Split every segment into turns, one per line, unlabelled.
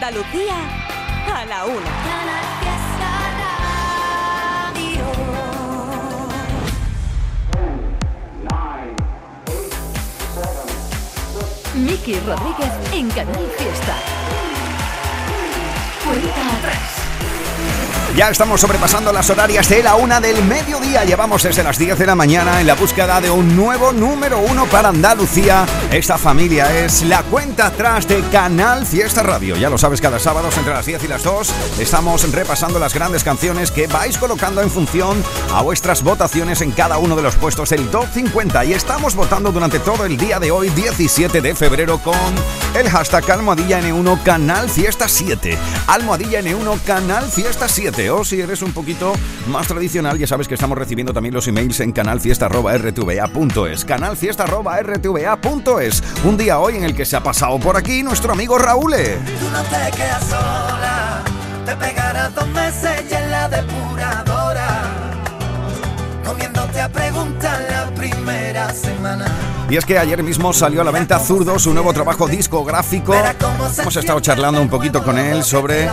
Andalucía a la una.
Miki Rodríguez en Canal Fiesta. Cuenta atrás.
Ya estamos sobrepasando las horarias de la una del mediodía. Llevamos desde las 10 de la mañana en la búsqueda de un nuevo número uno para Andalucía. Esta familia es la cuenta atrás de Canal Fiesta Radio. Ya lo sabes, cada sábado entre las 10 y las 2 estamos repasando las grandes canciones que vais colocando en función a vuestras votaciones en cada uno de los puestos del top 50. Y estamos votando durante todo el día de hoy, 17 de febrero, con el hashtag Almohadilla N1 Canal Fiesta 7. Almohadilla N1 Canal Fiesta 7 o si eres un poquito más tradicional, ya sabes que estamos recibiendo también los emails en canalfiesta.rtva.es. Canalfiesta.rtva.es. Un día hoy en el que se ha pasado por aquí nuestro amigo Raúl.
Tú no te quedas sola, te pegarás dos meses y en la depuradora, comiéndote a preguntar la primera semana.
Y es que ayer mismo salió a la venta Zurdo, su nuevo trabajo discográfico. Hemos estado charlando un poquito con él sobre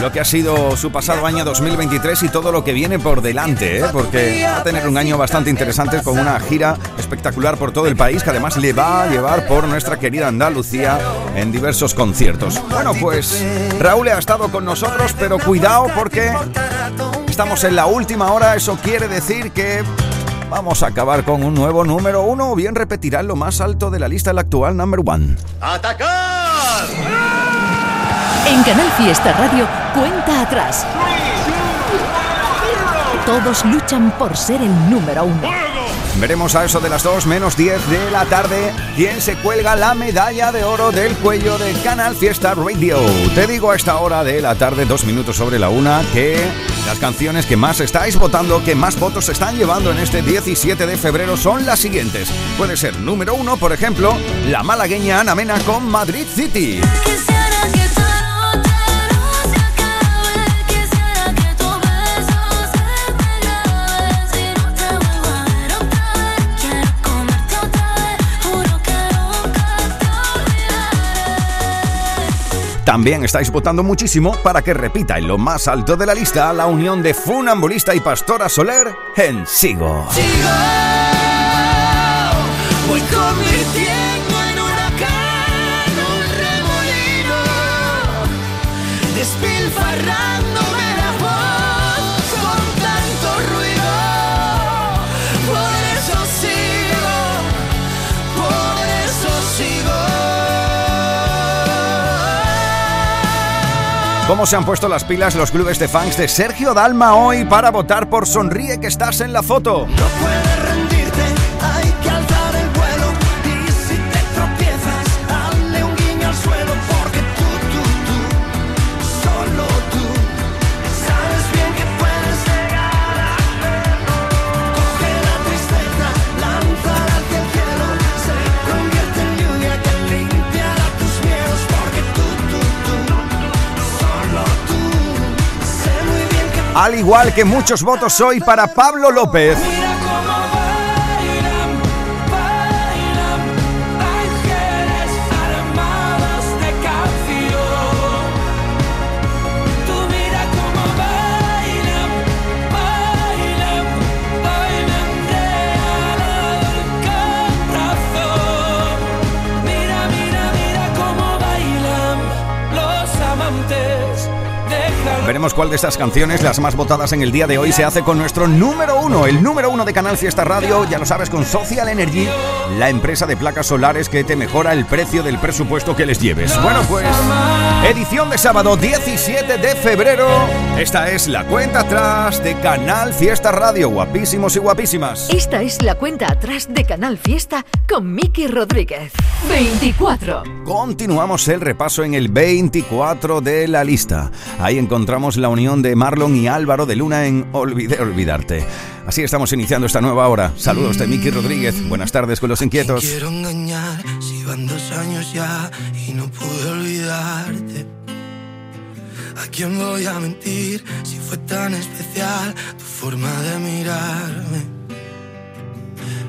lo que ha sido su pasado año 2023 y todo lo que viene por delante, ¿eh? porque va a tener un año bastante interesante con una gira espectacular por todo el país que además le va a llevar por nuestra querida Andalucía en diversos conciertos. Bueno, pues Raúl ha estado con nosotros, pero cuidado porque estamos en la última hora, eso quiere decir que Vamos a acabar con un nuevo número uno o bien repetirá lo más alto de la lista el actual number one.
¡Atacar!
En Canal Fiesta Radio, cuenta atrás. Todos luchan por ser el número uno.
Veremos a eso de las 2 menos 10 de la tarde quién se cuelga la medalla de oro del cuello de Canal Fiesta Radio. Te digo a esta hora de la tarde, dos minutos sobre la una, que las canciones que más estáis votando, que más votos se están llevando en este 17 de febrero son las siguientes. Puede ser número uno, por ejemplo, la malagueña Ana Mena con Madrid City. También estáis votando muchísimo para que repita en lo más alto de la lista la unión de Funambulista y Pastora Soler en Sigo.
Sigo,
¿Cómo se han puesto las pilas los clubes de fans de Sergio Dalma hoy para votar por Sonríe que estás en la foto?
Al
igual que muchos votos hoy para Pablo López. Veremos cuál de estas canciones, las más votadas en el día de hoy, se hace con nuestro número uno, el número uno de Canal Fiesta Radio, ya lo sabes, con Social Energy, la empresa de placas solares que te mejora el precio del presupuesto que les lleves. Bueno, pues, edición de sábado 17 de febrero. Esta es la cuenta atrás de Canal Fiesta Radio, guapísimos y guapísimas.
Esta es la cuenta atrás de Canal Fiesta con Miki Rodríguez. 24.
Continuamos el repaso en el 24 de la lista. Ahí encontramos la unión de Marlon y Álvaro de Luna en Olvidé Olvidarte. Así estamos iniciando esta nueva hora. Saludos de Miki Rodríguez. Buenas tardes con los inquietos.
Te quiero engañar si van dos años ya y no pude olvidarte. ¿A quién voy a mentir si fue tan especial tu forma de mirarme?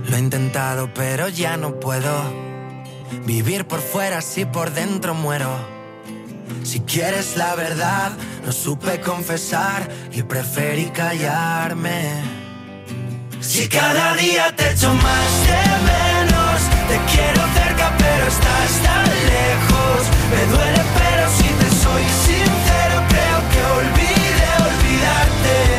Lo he intentado pero ya no puedo vivir por fuera si por dentro muero. Si quieres la verdad, no supe confesar y preferí callarme. Si cada día te echo más de menos, te quiero cerca pero estás tan lejos. Me duele pero si te soy sincero creo que olvide olvidarte.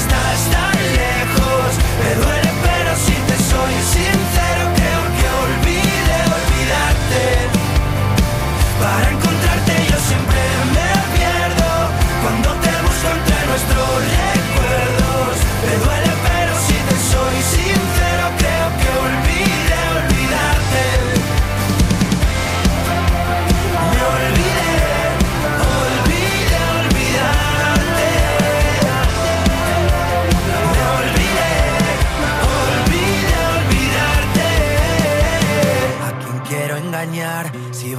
estás tan lejos. Me duele,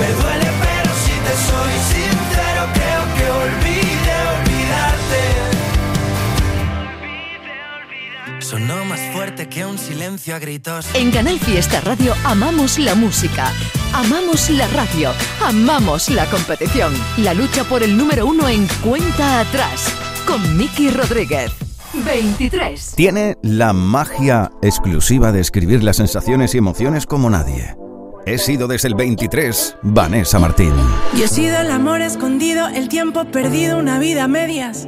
Me duele pero si te soy sincero creo que olvide olvidarte. Sonó más fuerte que un silencio a gritos.
En Canal Fiesta Radio amamos la música, amamos la radio, amamos la competición. La lucha por el número uno en cuenta atrás con Miki Rodríguez. 23.
Tiene la magia exclusiva de escribir las sensaciones y emociones como nadie. He sido desde el 23, Vanessa Martín.
Yo he sido el amor escondido, el tiempo perdido, una vida a medias.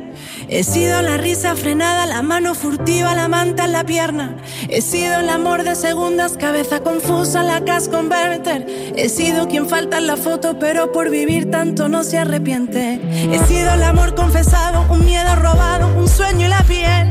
He sido la risa frenada, la mano furtiva, la manta en la pierna. He sido el amor de segundas, cabeza confusa, la cash converter. He sido quien falta en la foto, pero por vivir tanto no se arrepiente. He sido el amor confesado, un miedo robado, un sueño y la piel.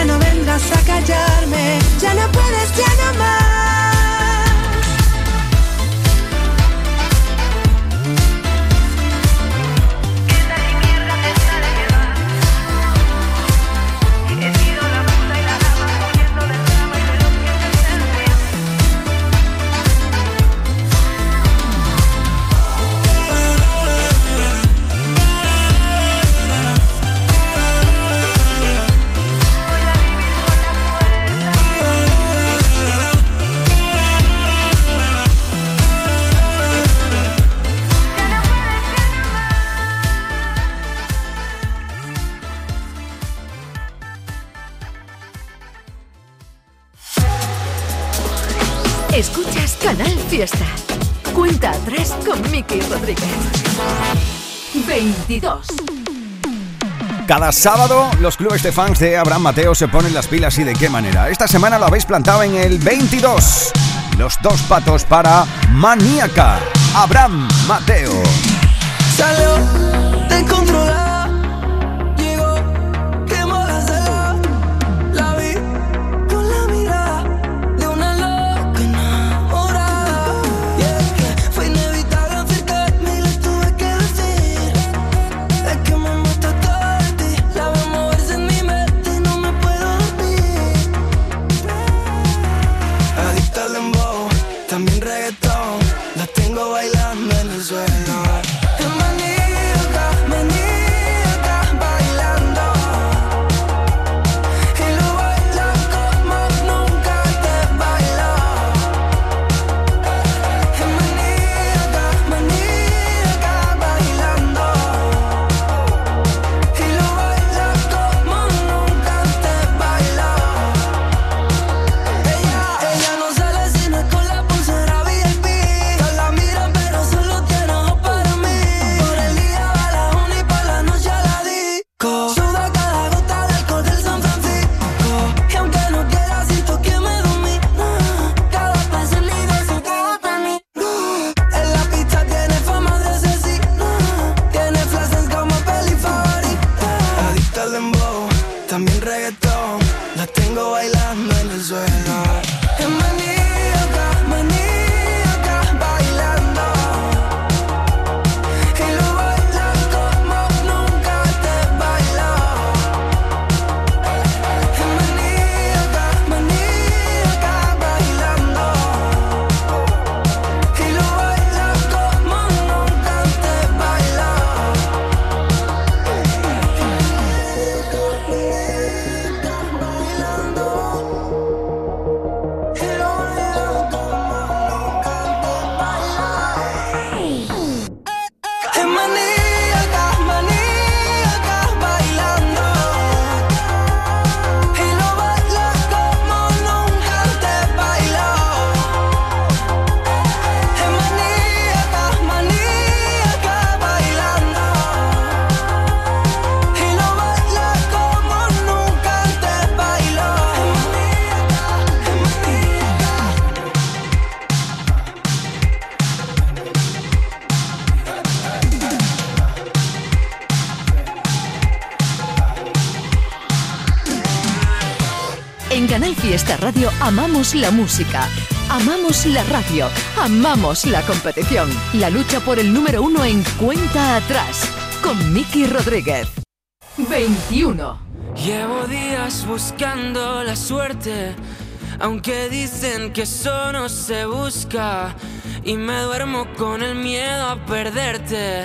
Ya no vendrás a callarme, ya no puedes, ya no más.
Cuenta atrás con Miki Rodríguez. 22.
Cada sábado los clubes de fans de Abraham Mateo se ponen las pilas y de qué manera. Esta semana lo habéis plantado en el 22. Los dos patos para Maníaca. Abraham Mateo.
Salud, te encontró la
música, amamos la radio, amamos la competición. La lucha por el número uno en cuenta atrás con Miki Rodríguez. 21.
Llevo días buscando la suerte, aunque dicen que eso se busca. Y me duermo con el miedo a perderte.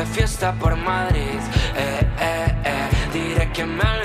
de fiesta por Madrid. Eh, eh, eh. Diré que me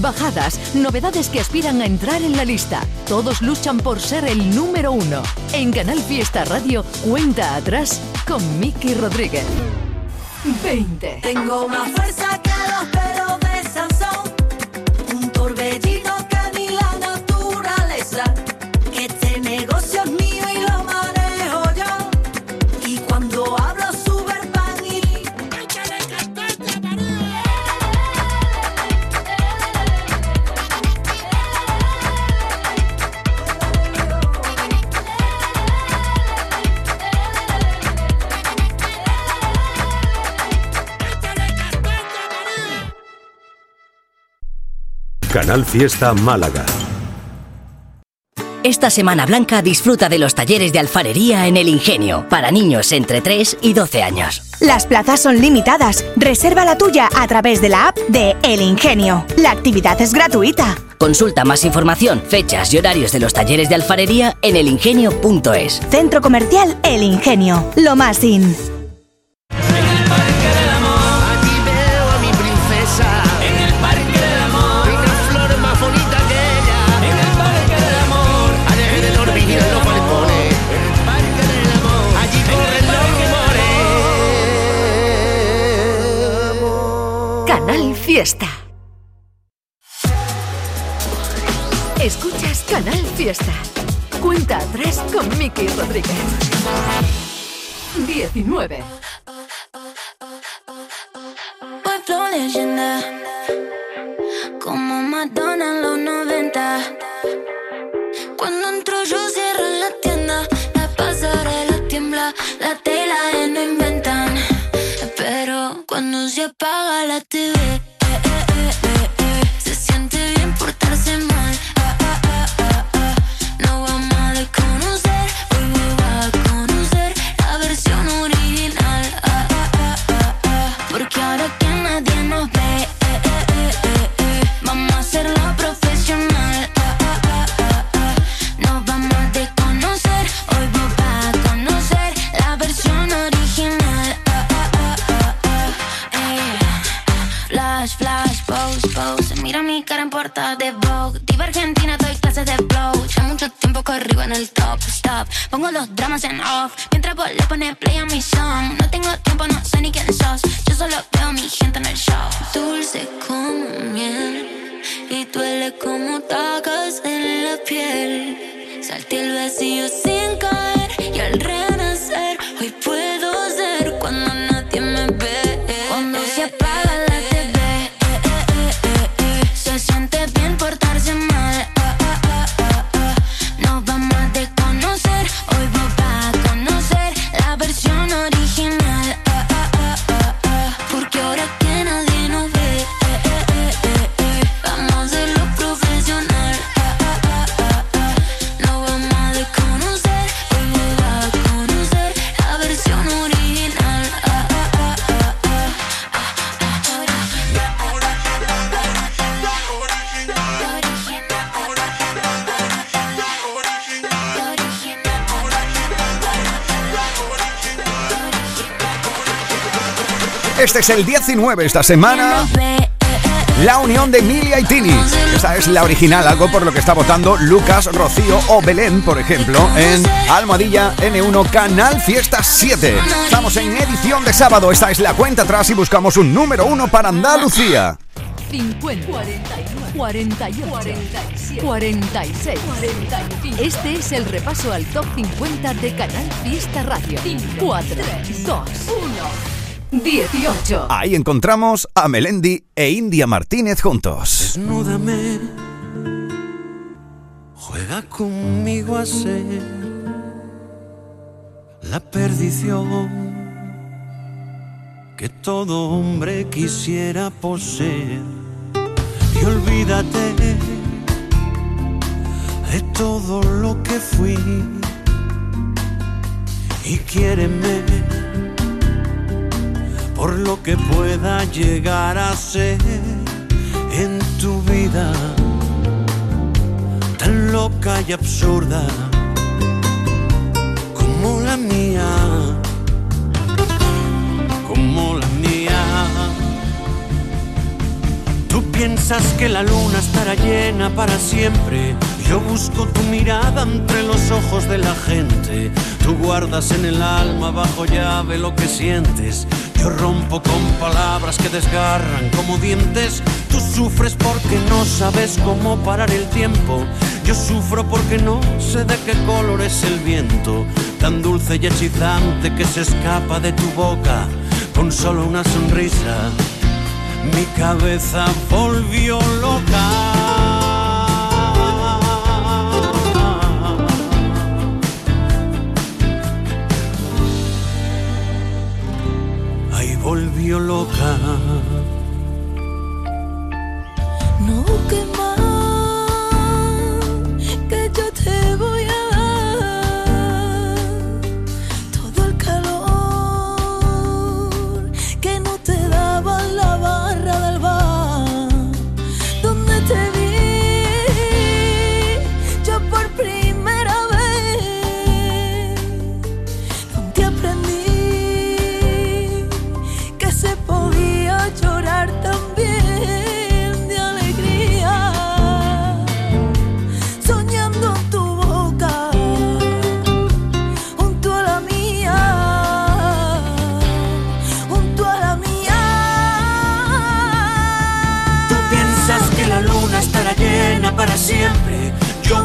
bajadas, novedades que aspiran a entrar en la lista. Todos luchan por ser el número uno. En Canal Fiesta Radio, cuenta atrás con Miki Rodríguez. 20.
Tengo más fuerza
Canal Fiesta Málaga.
Esta Semana Blanca disfruta de los talleres de alfarería en El Ingenio para niños entre 3 y 12 años.
Las plazas son limitadas. Reserva la tuya a través de la app de El Ingenio. La actividad es gratuita.
Consulta más información, fechas y horarios de los talleres de alfarería en elingenio.es.
Centro Comercial El Ingenio. Lo más in.
Fiesta. Escuchas Canal Fiesta. Cuenta atrás con Miki Rodríguez. 19.
Pueblo leyenda. Como Madonna en los 90. Cuando entro yo cierro la tienda. La pasarela tiembla. La tela no inventan. Pero cuando se apaga la TV. Mientras vos le pones play a mi song.
Este es el 19 esta semana. La unión de Emilia y Tini. Esa es la original, algo por lo que está votando Lucas, Rocío o Belén, por ejemplo, en Almohadilla N1 Canal Fiesta 7. Estamos en edición de sábado. Esta es la cuenta atrás y buscamos un número uno para Andalucía.
50, 41, 48, 47, 46, 45. Este es el repaso al top 50 de Canal Fiesta Radio. 4, 3, 2, 1, 18.
Ahí encontramos a Melendi e India Martínez juntos.
Desnúdame, juega conmigo a ser la perdición que todo hombre quisiera poseer. Y olvídate de todo lo que fui y quiéreme por lo que pueda llegar a ser en tu vida tan loca y absurda como la mía, como la mía. Tú piensas que la luna estará llena para siempre. Yo busco tu mirada entre los ojos de la gente. Tú guardas en el alma bajo llave lo que sientes. Yo rompo con palabras que desgarran como dientes. Tú sufres porque no sabes cómo parar el tiempo. Yo sufro porque no sé de qué color es el viento. Tan dulce y hechizante que se escapa de tu boca con solo una sonrisa. Mi cabeza volvió loca. Volvió loca.
No más,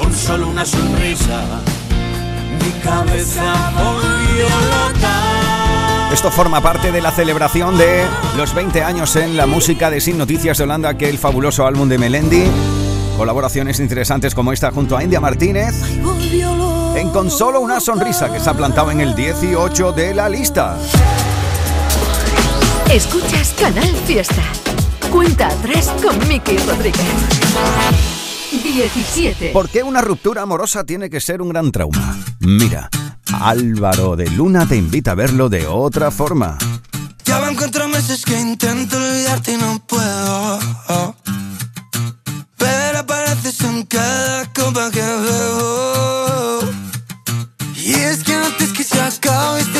con solo una sonrisa. Mi cabeza volvió loca.
Esto forma parte de la celebración de los 20 años en la música de Sin Noticias de Holanda, que el fabuloso álbum de Melendi. Colaboraciones interesantes como esta junto a India Martínez. En Con solo una sonrisa, que se ha plantado en el 18 de la lista.
Escuchas Canal Fiesta. Cuenta atrás con Miki Rodríguez. 17.
¿Por qué una ruptura amorosa tiene que ser un gran trauma? Mira, Álvaro de Luna te invita a verlo de otra forma.
Ya van cuatro meses que intento olvidarte y no puedo. Pero apareces en cada copa que bebo. Y es que antes que se acabe este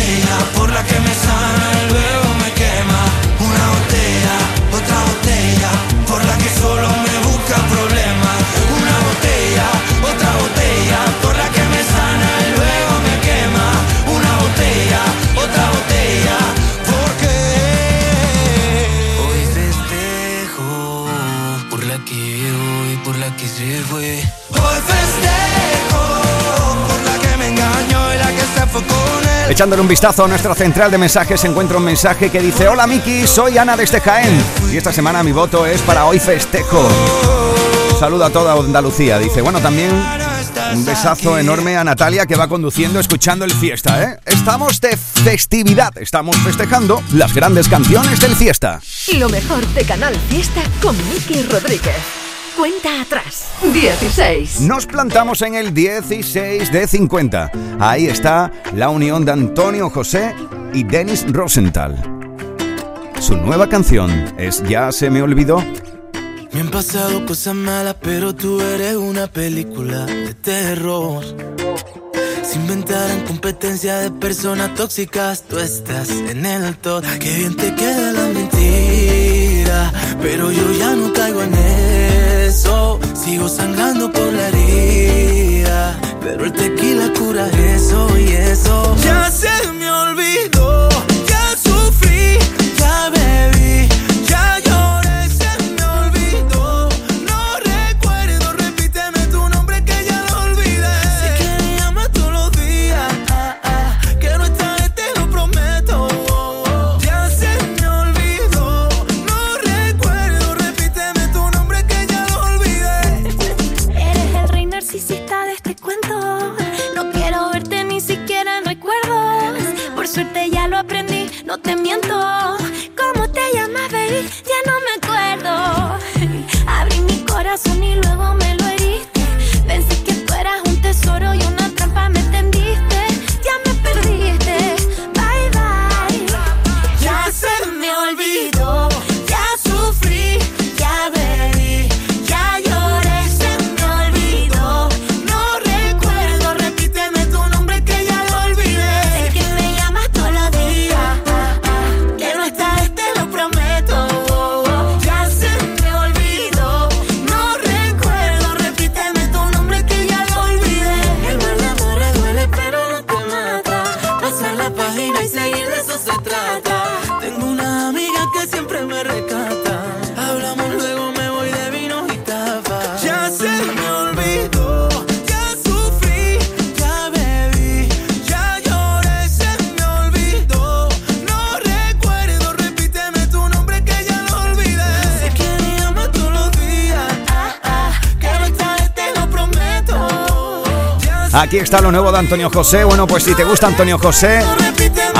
botella, por la que me sana y luego me quema. Una botella, otra botella, por la que solo me busca problemas. Una botella, otra botella, por la que me sana y luego me quema. Una botella, otra botella, porque hoy festejo por la que llegó y por la que se fue. Hoy festejo
Echándole un vistazo a nuestra central de mensajes, encuentro un mensaje que dice: Hola Miki, soy Ana desde Jaén. Y esta semana mi voto es para hoy festejo. Saludo a toda Andalucía. Dice: Bueno, también un besazo enorme a Natalia que va conduciendo escuchando el fiesta, ¿eh? Estamos de festividad, estamos festejando las grandes canciones del fiesta.
Lo mejor de Canal Fiesta con Miki Rodríguez. Cuenta atrás. 16.
Nos plantamos en el 16 de 50. Ahí está la unión de Antonio José y Dennis Rosenthal. Su nueva canción es Ya se me olvidó.
Me han pasado cosas malas, pero tú eres una película de terror. Se inventaran competencia de personas tóxicas, tú estás en el top. Qué bien te queda la mentira, pero yo ya no caigo en Sigo sangrando por la herida, pero el tequila cura eso y eso. Ya se me olvidó, ya sufrí, ya bebí, no te
miento.
Aquí está lo nuevo de Antonio José. Bueno, pues si te gusta Antonio José,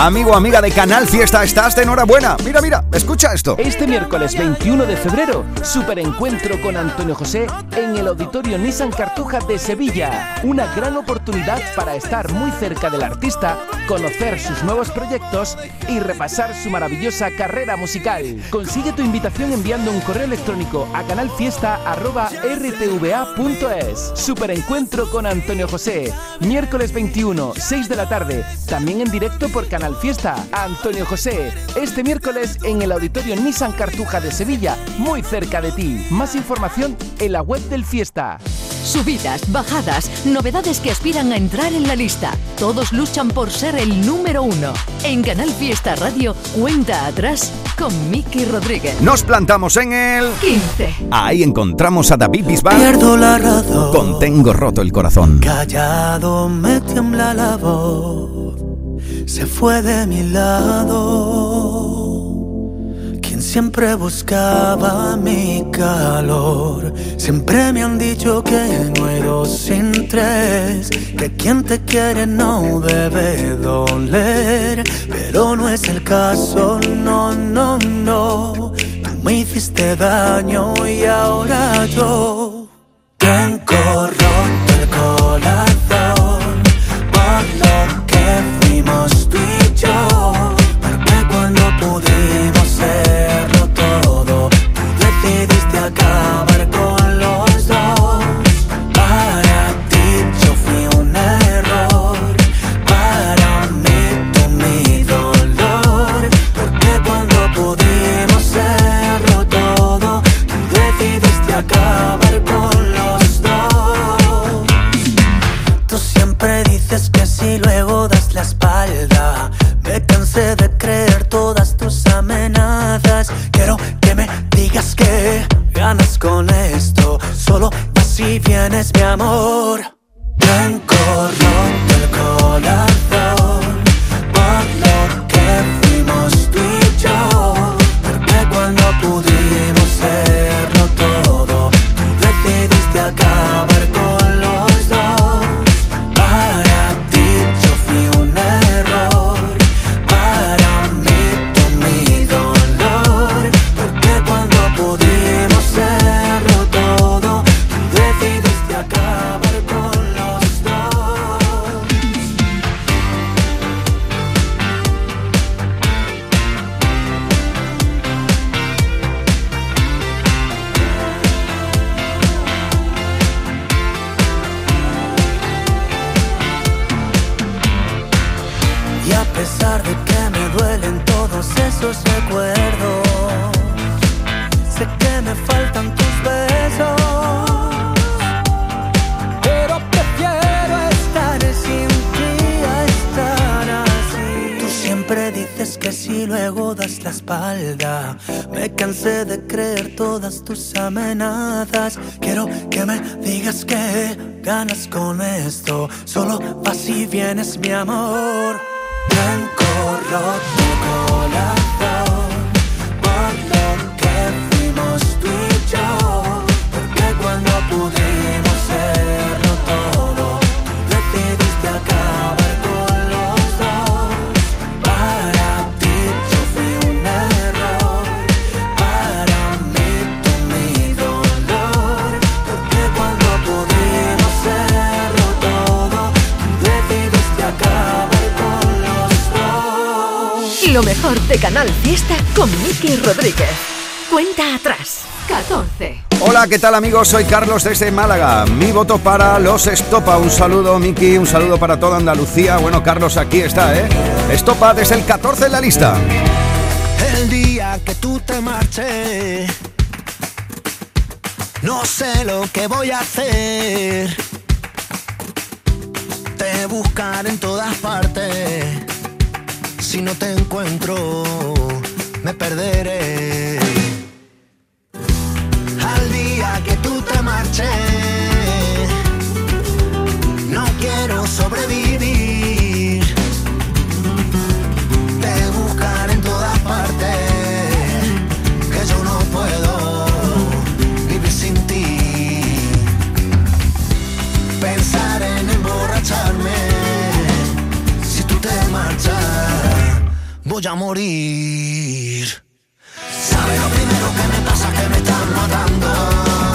amigo, amiga de Canal Fiesta, estás de enhorabuena. Mira, mira, escucha esto.
Este miércoles 21 de febrero, super encuentro con Antonio José en el Auditorio Nissan Cartuja de Sevilla. Una gran oportunidad para estar muy cerca del artista, conocer sus nuevos proyectos y repasar su maravillosa carrera musical. Consigue tu invitación enviando un correo electrónico a canalfiesta.rtva.es. Super encuentro con Antonio José. Miércoles 21, 6 de la tarde. También en directo por Canal Fiesta. Antonio José. Este miércoles en el Auditorio Nissan Cartuja de Sevilla, muy cerca de ti. Más información en la web del Fiesta.
Subidas, bajadas, novedades que aspiran a entrar en la lista. Todos luchan por ser el número uno. En Canal Fiesta Radio, cuenta atrás con Miki Rodríguez.
Nos plantamos en el
15.
Ahí encontramos a David Bisbal.
Pierdo la razón.
Con Tengo roto el corazón.
Callado me tiembla la voz. Se fue de mi lado. Quien siempre buscaba mi calor. Siempre me han dicho que no hay dos sin tres. Que quien te quiere no debe doler. Pero no es el caso, no, no, no. Tú me hiciste daño y ahora yo das la espalda. Me cansé de creer todas tus amenazas. Quiero que me digas que ganas con esto. Solo vas y vienes, mi amor. Blanco roto corazón Lo
mejor de Canal Fiesta con Miki Rodríguez. Cuenta atrás. 14.
Hola, ¿qué tal amigos? Soy Carlos desde Málaga. Mi voto para los Estopa. Un saludo, Miki, un saludo para toda Andalucía. Bueno, Carlos aquí está, ¿eh? Estopa desde el 14 en la lista.
El día que tú te marches, no sé lo que voy a hacer. Te buscaré en todas partes. Si no te encuentro, me perderé. Al día que tú te marches, no quiero sobrevivir. Voy a morir. ¿Sabe lo primero que me pasa? Que me están matando.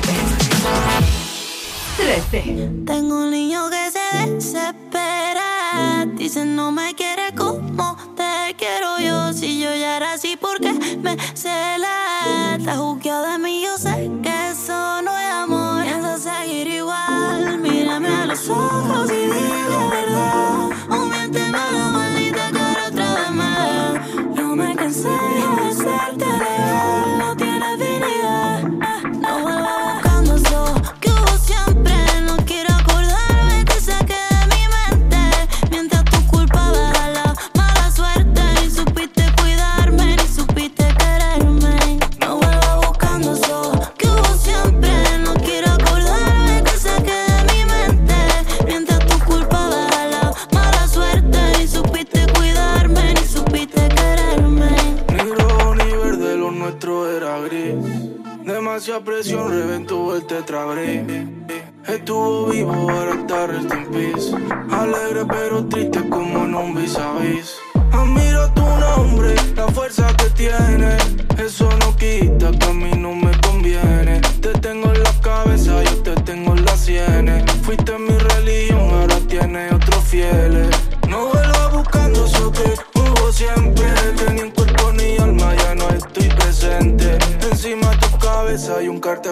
public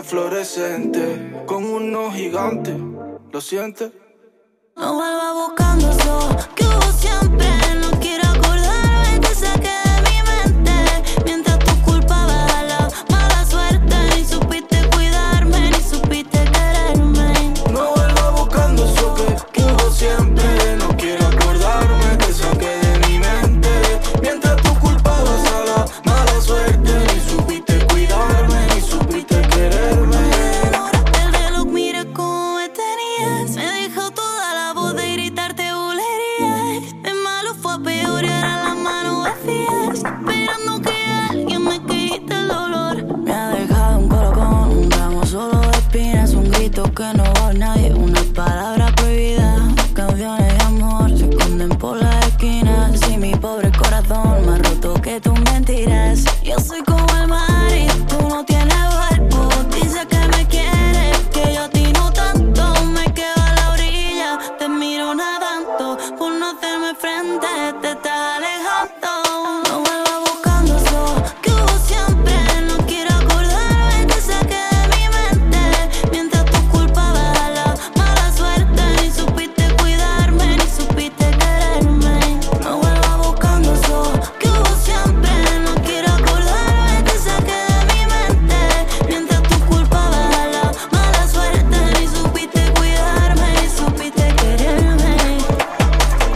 diamantes con
unos gigantes. ¿Lo sientes?
No vuelva buscando eso que hubo siempre.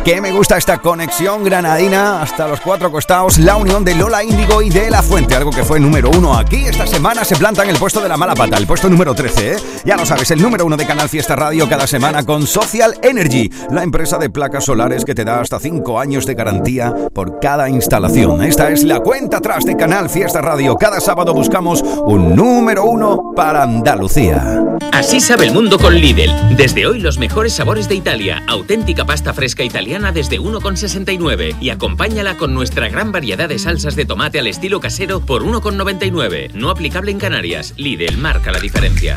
que
me
gusta esta conexión granadina hasta los cuatro costados, la unión de Lola Índigo y de La Fuente, algo que fue número uno aquí. Esta semana se planta en el puesto de la mala pata, el puesto número 13, ¿eh? Ya lo sabes, el número uno de Canal Fiesta Radio cada semana con Social Energy, la empresa de placas solares que te da hasta cinco años de garantía por cada instalación. Esta es la cuenta atrás de Canal Fiesta Radio. Cada sábado buscamos un número uno para Andalucía.
Así sabe el mundo con Lidl. Desde hoy los mejores sabores de Italia, auténtica pasta fresca italiana desde desde 1,69 y acompáñala con nuestra gran variedad de salsas de tomate al estilo casero por 1,99. No aplicable en Canarias. Lidl marca la diferencia.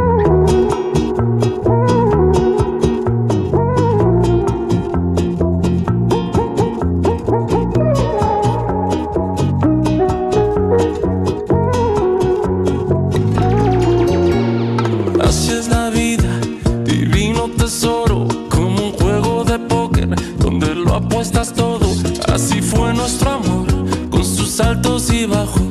Sus altos y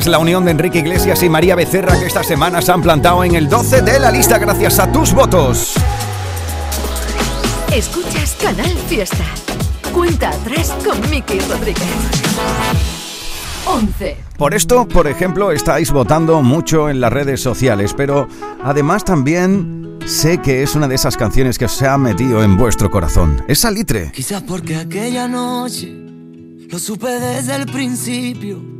es la
unión de Enrique Iglesias y María Becerra que esta semana se han plantado en el 12 de la lista gracias a tus votos.
Escuchas Canal Fiesta. Cuenta atrás con Miki Rodríguez. 11.
Por esto, por ejemplo, estáis votando mucho en las redes sociales, pero además también sé que es una de esas canciones que se ha metido en vuestro corazón. Es Salitre.
Quizás porque aquella noche lo supe desde el principio.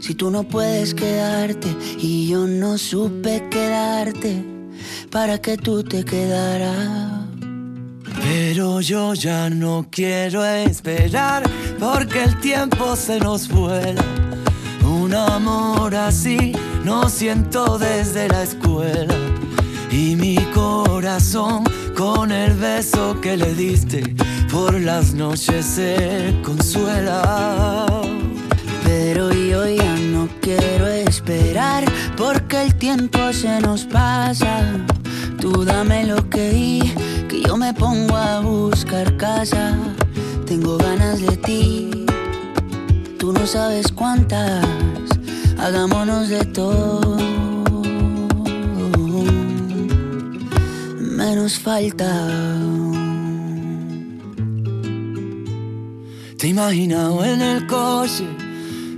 si tú no puedes quedarte y yo no supe quedarte para que tú te quedaras. Pero yo ya no quiero esperar porque el tiempo se nos vuela. Un amor así no siento desde la escuela. Y mi corazón con el beso que le diste por las noches se consuela. Yo ya no quiero esperar porque el tiempo se nos pasa. Tú dame lo que di, que yo me pongo a buscar casa. Tengo ganas de ti, tú no sabes cuántas. Hagámonos de todo. Menos falta. Te he imaginado en el coche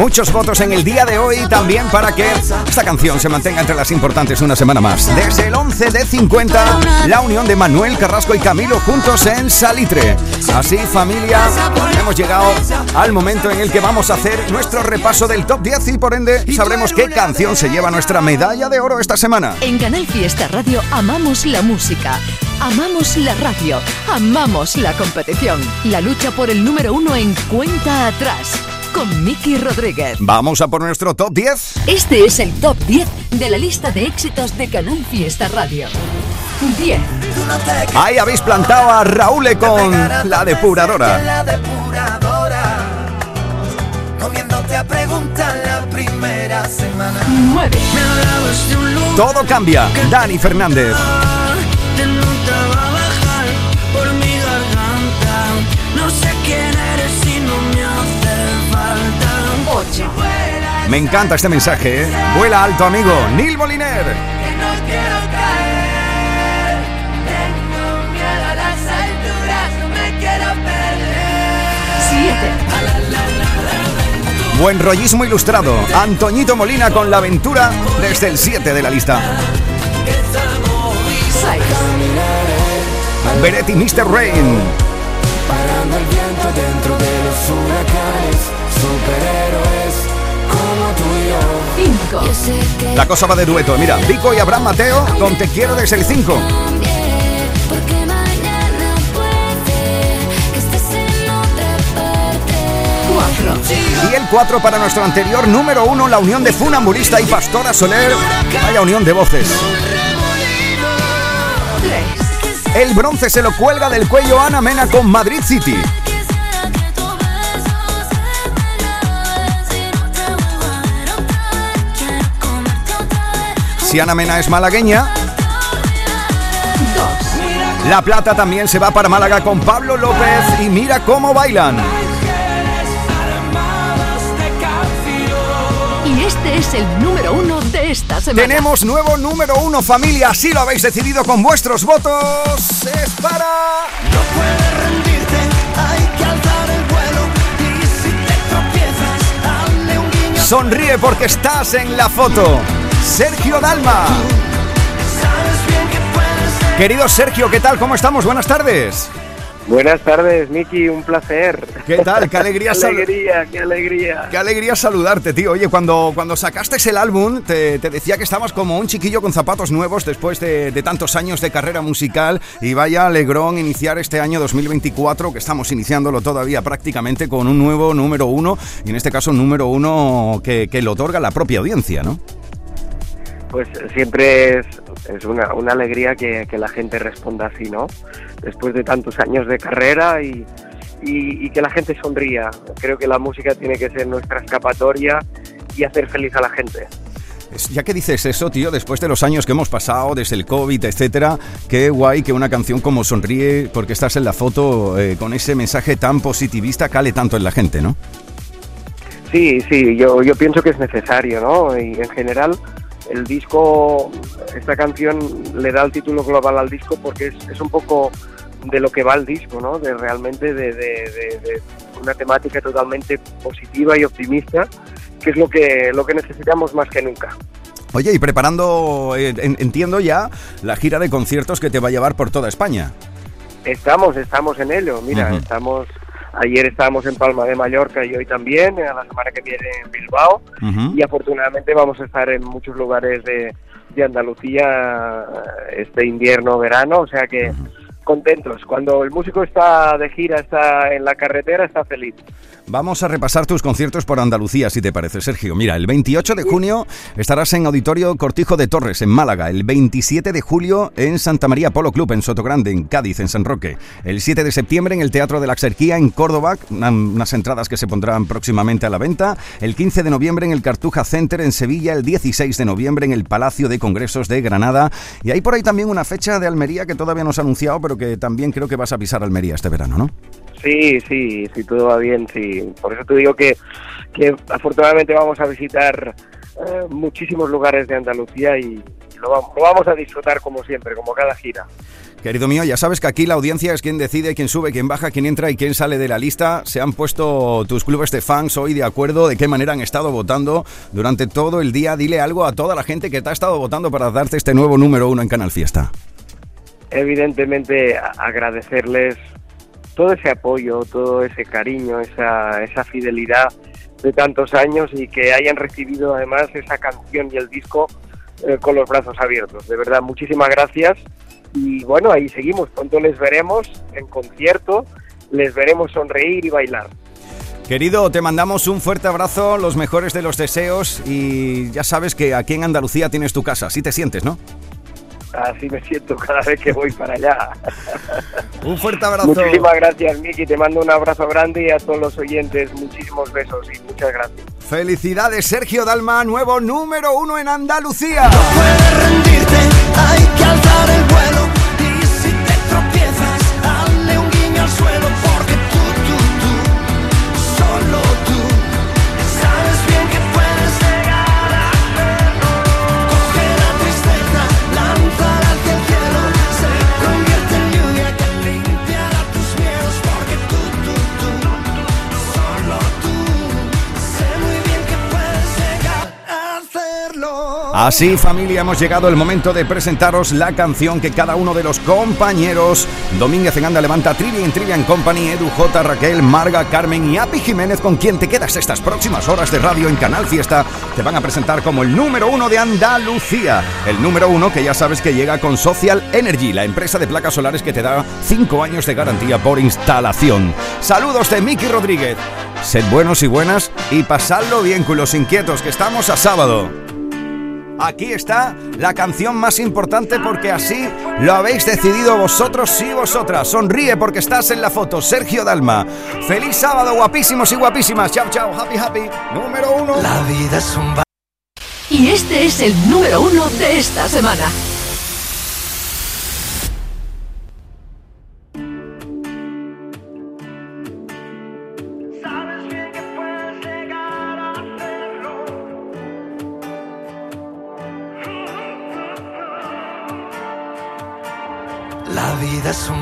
Muchos votos en el día de hoy también para que esta canción se mantenga entre las importantes una semana más. Desde el 11 de 50, la unión de Manuel Carrasco y Camilo juntos en Salitre. Así, familia, hemos llegado al momento en el que vamos a hacer nuestro repaso del top 10 y por ende sabremos qué canción se lleva nuestra medalla de oro esta semana.
En Canal Fiesta Radio amamos la música, amamos la radio, amamos la competición. La lucha por el número uno en cuenta atrás. Con Miki Rodríguez.
Vamos a por nuestro top 10.
Este es el top 10 de la lista de éxitos de Canal Fiesta Radio. 10.
Ahí habéis plantado a Raúl con la depuradora.
La depuradora. Comiéndote a preguntar la primera semana.
9.
Me hablabas de un lugar
Todo cambia. Dani Fernández.
Me
encanta este mensaje, ¿eh? Vuela alto, amigo. Neil Moliner.
Que no quiero caer. Tengo miedo a las alturas, no me quiero perder.
7.
Buen rollismo ilustrado. Antoñito Molina con la aventura desde el 7 de la lista.
6.
Beretti Mr. Rain.
Parando el viento dentro de los huracanes. Superhéroes
La cosa va de dueto. Mira, Vico y Abraham Mateo con Te quiero desde el 5.
Porque mañana puede que estés en otra parte.
4.
Y el 4 para nuestro anterior número 1, la unión de Funambulista y Pastora Soler. Vaya unión de voces.
3.
El bronce se lo cuelga del cuello Ana Mena con Madrid City.
Si
Ana Mena es malagueña,
2.
la plata también se va para Málaga con Pablo López y mira cómo bailan.
Y este es el número 1 de esta semana.
Tenemos nuevo número 1 familia, si lo habéis decidido con vuestros votos. Es para...
No puedes rendirte, hay que alzar el vuelo. Y si te tropiezas, dale un guiño.
Sonríe porque estás en la foto. Sergio Dalma. Querido Sergio, ¿qué tal? ¿Cómo estamos? Buenas tardes.
Buenas tardes, Miki, un placer.
¿Qué tal? Qué alegría,
Qué alegría, qué alegría.
Qué alegría saludarte, tío. Oye, cuando, cuando sacaste el álbum, te, te decía que estabas como un chiquillo con zapatos nuevos después de, de tantos años de carrera musical. Y vaya alegrón iniciar este año 2024, que estamos iniciándolo todavía prácticamente con un nuevo número uno. Y en este caso, un número uno que, que lo otorga la propia audiencia, ¿no?
Pues siempre es, es una, una alegría que, que la gente responda así, ¿no? Después de tantos años de carrera y, y, y que la gente sonría. Creo que la música tiene que ser nuestra escapatoria y hacer feliz a la gente.
Ya que dices eso, tío, después de los años que hemos pasado, desde el COVID, etcétera, qué guay que una canción como Sonríe, porque estás en la foto, eh, con ese mensaje tan positivista, cale tanto en la gente, ¿no?
Sí, sí, yo, yo pienso que es necesario, ¿no? Y en general el disco, esta canción le da el título global al disco porque es, es un poco de lo que va el disco, ¿no? De realmente de, de- de- de una temática totalmente positiva y optimista, que es lo que, lo que necesitamos más que nunca.
Oye, y preparando, eh, en- entiendo ya, la gira de conciertos que te va a llevar por toda España.
Estamos, estamos en ello. Mira, estamos. Ayer estábamos en Palma de Mallorca y hoy también. A la semana que viene en Bilbao. Y afortunadamente vamos a estar en muchos lugares de, de Andalucía eh, este invierno, verano. O sea que contentos. Cuando el músico está de gira, está en la carretera, está feliz.
Vamos a repasar tus conciertos por Andalucía, si te parece, Sergio. Mira, el 28 de junio estarás en Auditorio Cortijo de Torres, en Málaga. El 27 de julio en Santa María Polo Club, en Sotogrande, en Cádiz, en San Roque. El 7 de septiembre en el Teatro de la Exerquía, en Córdoba, una- unas entradas que se pondrán próximamente a la venta. El 15 de noviembre en el Cartuja Center, en Sevilla. El 16 de noviembre en el Palacio de Congresos de Granada. Y hay por ahí también una fecha de Almería que todavía no se ha anunciado, pero que también creo que vas a pisar Almería este verano, ¿no?
Sí, sí, sí, todo va bien, sí. Por eso te digo que, que afortunadamente vamos a visitar eh, muchísimos lugares de Andalucía y lo, vam- lo vamos a disfrutar como siempre, como cada gira.
Querido mío, ya sabes que aquí la audiencia es quien decide, quién sube, quién baja, quién entra y quién sale de la lista. Se han puesto tus clubes de fans hoy de acuerdo de qué manera han estado votando durante todo el día. Dile algo a toda la gente que te ha estado votando para darte este nuevo número uno en Canal Fiesta.
Evidentemente agradecerles todo ese apoyo, todo ese cariño, esa, esa fidelidad de tantos años y que hayan recibido además esa canción y el disco eh, con los brazos abiertos. De verdad, muchísimas gracias y bueno, ahí seguimos. Pronto les veremos en concierto, les veremos sonreír y bailar.
Querido, te mandamos un fuerte abrazo, los mejores de los deseos y ya sabes que aquí en Andalucía tienes tu casa. Así te sientes, ¿no?
Así me siento cada vez que voy para allá.
Un fuerte abrazo.
Muchísimas gracias, Miki. Te mando un abrazo grande y a todos los oyentes muchísimos besos y muchas gracias.
Felicidades, Sergio Dalma, nuevo número uno en Andalucía.
Hay que alzar el vuelo
Así familia, hemos llegado el momento de presentaros la canción que cada uno de los compañeros Domínguez en Anda Levanta, Trivian Trivian Company, Edu J, Raquel, Marga, Carmen y Api Jiménez con quien te quedas estas próximas horas de radio en Canal Fiesta te van a presentar como el número uno de Andalucía. El número uno que ya sabes que llega con Social Energy, la empresa de placas solares que te da 5 años de garantía por instalación. Saludos de Miki Rodríguez. Sed buenos y buenas y pasadlo bien con los inquietos que estamos a sábado. Aquí está la canción más importante porque así lo habéis decidido vosotros y vosotras. Sonríe porque estás en la foto. Sergio Dalma. Feliz sábado, guapísimos y guapísimas. Chao, chao, happy, happy. Número uno.
La vida es un
Y este es el número uno de esta semana.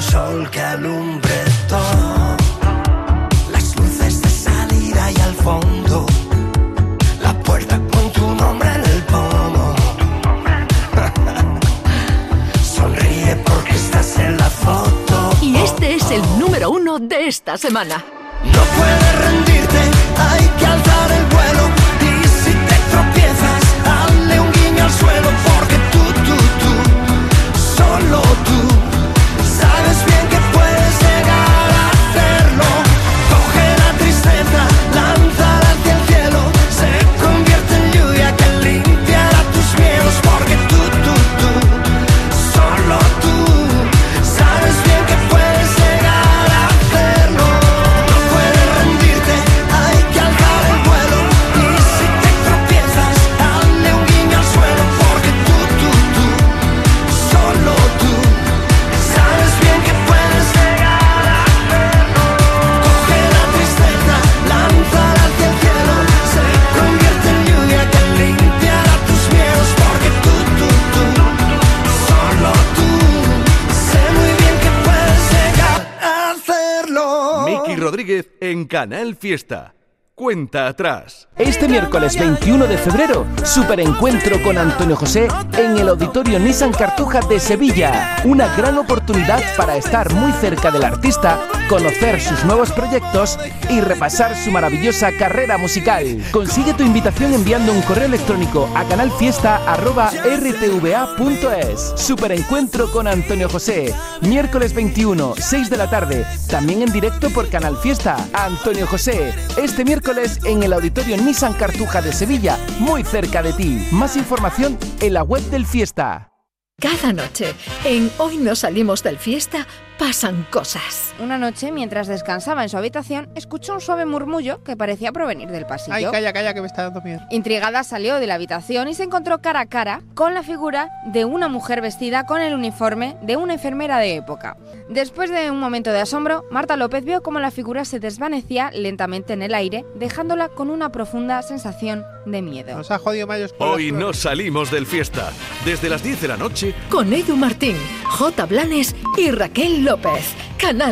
Un
sol que alumbre todo. Las luces de salida y al fondo. La puerta con tu nombre en el pomo. Sonríe porque estás en la foto.
Y este es el número uno de esta semana.
Fiesta. Atrás.
Este miércoles 21 de febrero, superencuentro con Antonio José en el Auditorio Nissan Cartuja de Sevilla. Una gran oportunidad para estar muy cerca del artista, conocer sus nuevos proyectos y repasar su maravillosa carrera musical. Consigue tu invitación enviando un correo electrónico a canalfiesta.rtva.es. Superencuentro con Antonio José. Miércoles 21, 6 de la tarde. También en directo por Canal Fiesta. Antonio José. Este miércoles en el Auditorio Nissan Cartuja de Sevilla, muy cerca de ti. Más información en la web del Fiesta.
Cada noche, en Hoy no salimos del fiesta, pasan cosas.
Una noche, mientras descansaba en su habitación, escuchó un suave murmullo que parecía provenir del pasillo.
Ay, calla, calla, que me está dando miedo.
Intrigada salió de la habitación y se encontró cara a cara con la figura de una mujer vestida con el uniforme de una enfermera de época. Después de un momento de asombro, Marta López vio cómo la figura se desvanecía lentamente en el aire, dejándola con una profunda sensación de miedo.
Nos ha jodido Mayos con
Hoy no salimos del fiesta. Desde las 10 de la noche
Con Edu Martín, J. Blanes y Raquel López. Canal